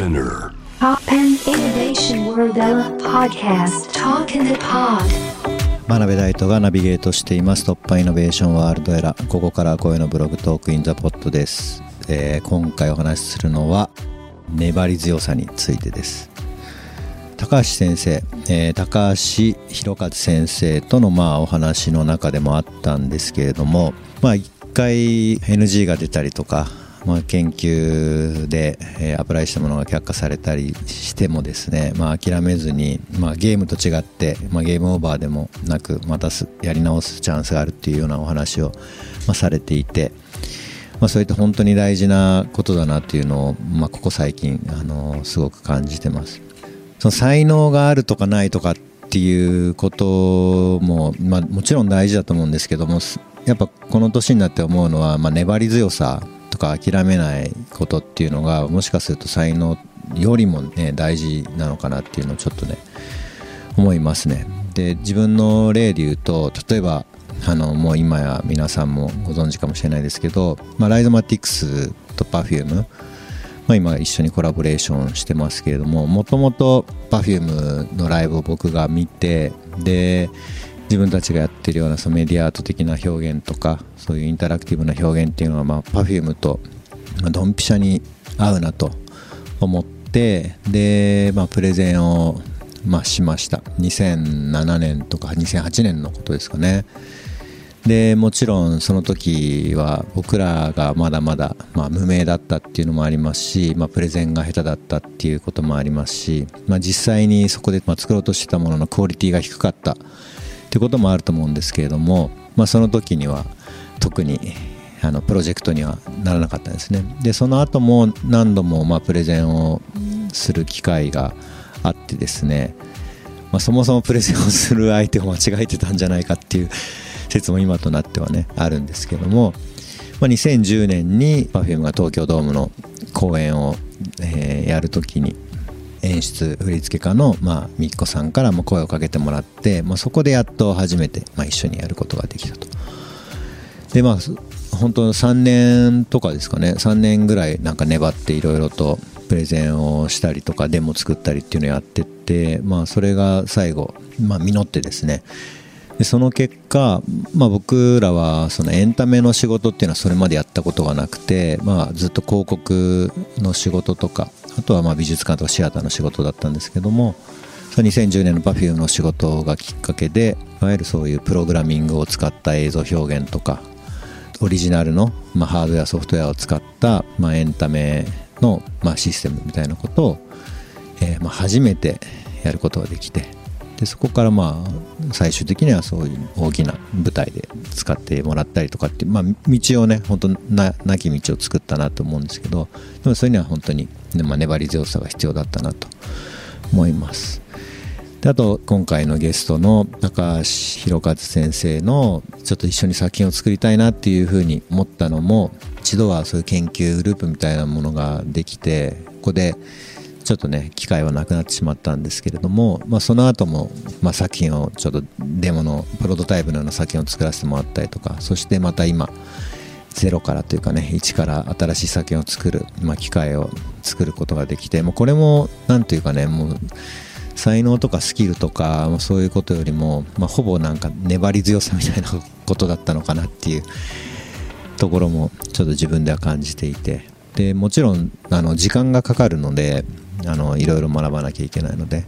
Spinner. Pop and Innovation World Podcast. Talk in the Pod. 真鍋大斗がナビゲートしています。突破イノベーションワールドエラー。ここから声のブログトークインザポットです、えー今回お話しするのは粘り強さについてです。高橋先生、えー高橋弘和先生とのまあお話の中でもあったんですけれどもまあ一回 NG が出たりとかまあ、研究で、えーアプライしたものが却下されたりしてもですね、まあ、諦めずに、まあ、ゲームと違って、まあ、ゲームオーバーでもなくまたすやり直すチャンスがあるっていうようなお話を、まあ、されていて、まあ、そういった本当に大事なことだなっていうのを、まあ、ここ最近、あのすごく感じてます。その才能があるとかないとかっていうことも、まあ、もちろん大事だと思うんですけどもやっぱこの年になって思うのは、まあ、粘り強さとか諦めないことっていうのがもしかすると才能よりもね大事なのかなっていうのをちょっとね思いますね。で自分の例で言うと例えばあのもう今や皆さんもご存知かもしれないですけど、まあ、ライゾマティクスと Perfume まあ、今一緒にコラボレーションしてますけれどももともと Perfume のライブを僕が見てで自分たちがやってるようなそのメディアアート的な表現とかそういうインタラクティブな表現っていうのは、まあ、Perfume とまあドンピシャに合うなと思ってで、まあ、プレゼンを、まあ、しました。2007年とか2008年のことですかね。でもちろんその時は僕らがまだまだ、まあ、無名だったっていうのもありますし、まあ、プレゼンが下手だったっていうこともありますし、まあ、実際にそこで作ろうとしてたもののクオリティが低かったってこともあると思うんですけれども、まあ、その時には特にあのプロジェクトにはならなかったんですね。でその後も何度もまあプレゼンをする機会があってですね、まあ、そもそもプレゼンをする相手を間違えてたんじゃないかっていう説も今となってはねあるんですけども、まあ、2010年に Perfume が東京ドームの公演を、えーやるときに演出振付家の、まあ、みっこさんからも声をかけてもらって、まあ、そこでやっと初めて、まあ、一緒にやることができたと。でまあ本当3年とかですかね3年ぐらいなんか粘っていろいろとプレゼンをしたりとかデモ作ったりっていうのをやってってまあそれが最後、まあ、実ってですねでその結果、まあ、僕らはそのエンタメの仕事っていうのはそれまでやったことがなくて、まあ、ずっと広告の仕事とかあとはまあ美術館とかシアターの仕事だったんですけども2010年の Perfume の仕事がきっかけでいわゆるそういうプログラミングを使った映像表現とかオリジナルの、まあ、ハードウェアソフトウェアを使った、まあ、エンタメの、まあ、システムみたいなことを、えーまあ、初めてやることができてでそこからまあ最終的にはそういう大きな舞台で使ってもらったりとかって、まあ、道をね本当ななき道を作ったなと思うんですけどでもそれには本当に、ねまあ、粘り強さが必要だったなと思います。であと今回のゲストの高橋弘和先生のちょっと一緒に作品を作りたいなっていうふうに思ったのも一度はそういう研究グループみたいなものができてここでちょっとね機会はなくなってしまったんですけれども、まあ、その後も、まあ、作品をちょっとデモのプロトタイプのような作品を作らせてもらったりとかそしてまた今ゼロからというかね一から新しい作品を作る、まあ、機会を作ることができてもうこれもなんというかねもう才能とかスキルとかそういうことよりも、まあ、ほぼなんか粘り強さみたいなことだったのかなっていうところもちょっと自分では感じていて。でもちろんあの時間がかかるのであのいろいろ学ばなきゃいけないので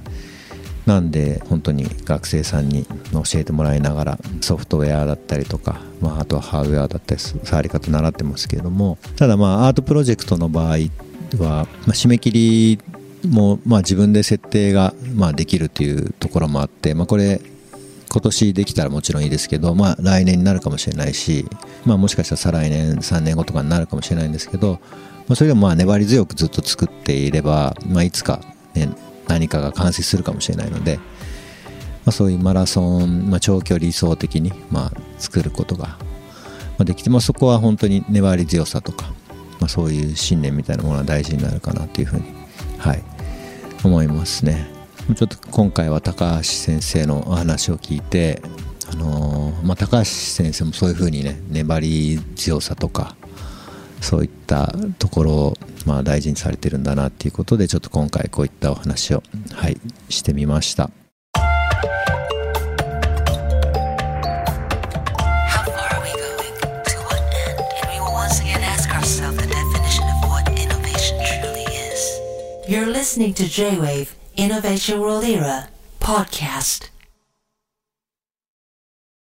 なんで本当に学生さんに教えてもらいながらソフトウェアだったりとか、まあ、あとはハードウェアだったり触り方習ってますけれどもただまあアートプロジェクトの場合は、まあ、締め切りも、まあ、自分で設定が、まあ、できるというところもあって、まあ、これ今年できたらもちろんいいですけど、まあ、来年になるかもしれないし、まあ、もしかしたら再来年3年後とかになるかもしれないんですけど、まあ、それでもまあ粘り強くずっと作っていれば、まあ、いつか、ね、何かが完成するかもしれないので、まあ、そういうマラソン、まあ、長距離理想的に、まあ、作ることができて、まあ、そこは本当に粘り強さとか、まあ、そういう信念みたいなものが大事になるかなというふうに、はい、思いますね。ちょっと今回は高橋先生のお話を聞いて、あのーまあ、高橋先生もそういうふうにね粘り強さとかそういったところをまあ大事にされてるんだなっていうことでちょっと今回こういったお話をはいしてみました。